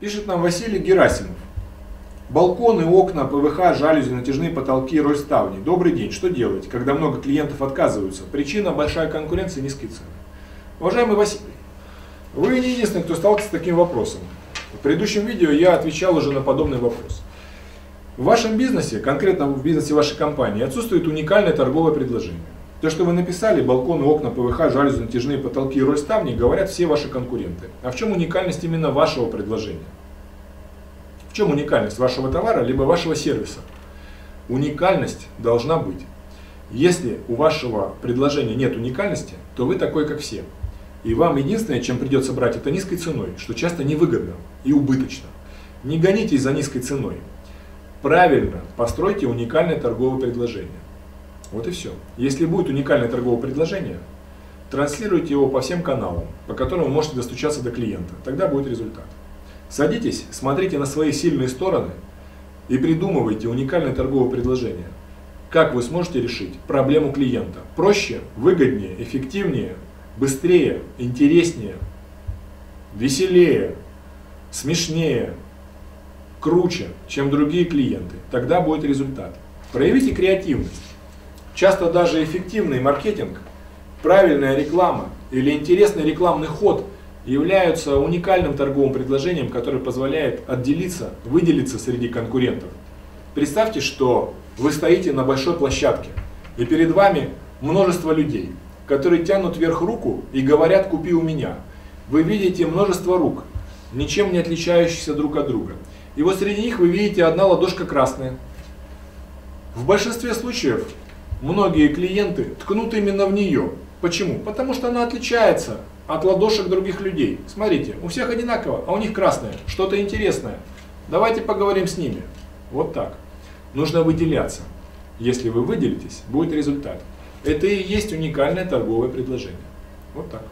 Пишет нам Василий Герасимов. Балконы, окна, ПВХ, жалюзи, натяжные потолки, роль ставни. Добрый день. Что делать, когда много клиентов отказываются? Причина большая конкуренция, низкие цены. Уважаемый Василий, вы не единственный, кто сталкивается с таким вопросом. В предыдущем видео я отвечал уже на подобный вопрос. В вашем бизнесе, конкретно в бизнесе вашей компании, отсутствует уникальное торговое предложение. То, что вы написали, балконы, окна, ПВХ, жалюзи, натяжные потолки и роль ставни, говорят все ваши конкуренты. А в чем уникальность именно вашего предложения? В чем уникальность вашего товара, либо вашего сервиса? Уникальность должна быть. Если у вашего предложения нет уникальности, то вы такой, как все. И вам единственное, чем придется брать, это низкой ценой, что часто невыгодно и убыточно. Не гонитесь за низкой ценой. Правильно постройте уникальное торговое предложение. Вот и все. Если будет уникальное торговое предложение, транслируйте его по всем каналам, по которым вы можете достучаться до клиента. Тогда будет результат. Садитесь, смотрите на свои сильные стороны и придумывайте уникальное торговое предложение. Как вы сможете решить проблему клиента? Проще, выгоднее, эффективнее, быстрее, интереснее, веселее, смешнее, круче, чем другие клиенты. Тогда будет результат. Проявите креативность. Часто даже эффективный маркетинг, правильная реклама или интересный рекламный ход являются уникальным торговым предложением, которое позволяет отделиться, выделиться среди конкурентов. Представьте, что вы стоите на большой площадке, и перед вами множество людей, которые тянут вверх руку и говорят «купи у меня». Вы видите множество рук, ничем не отличающихся друг от друга. И вот среди них вы видите одна ладошка красная. В большинстве случаев многие клиенты ткнут именно в нее. Почему? Потому что она отличается от ладошек других людей. Смотрите, у всех одинаково, а у них красное, что-то интересное. Давайте поговорим с ними. Вот так. Нужно выделяться. Если вы выделитесь, будет результат. Это и есть уникальное торговое предложение. Вот так.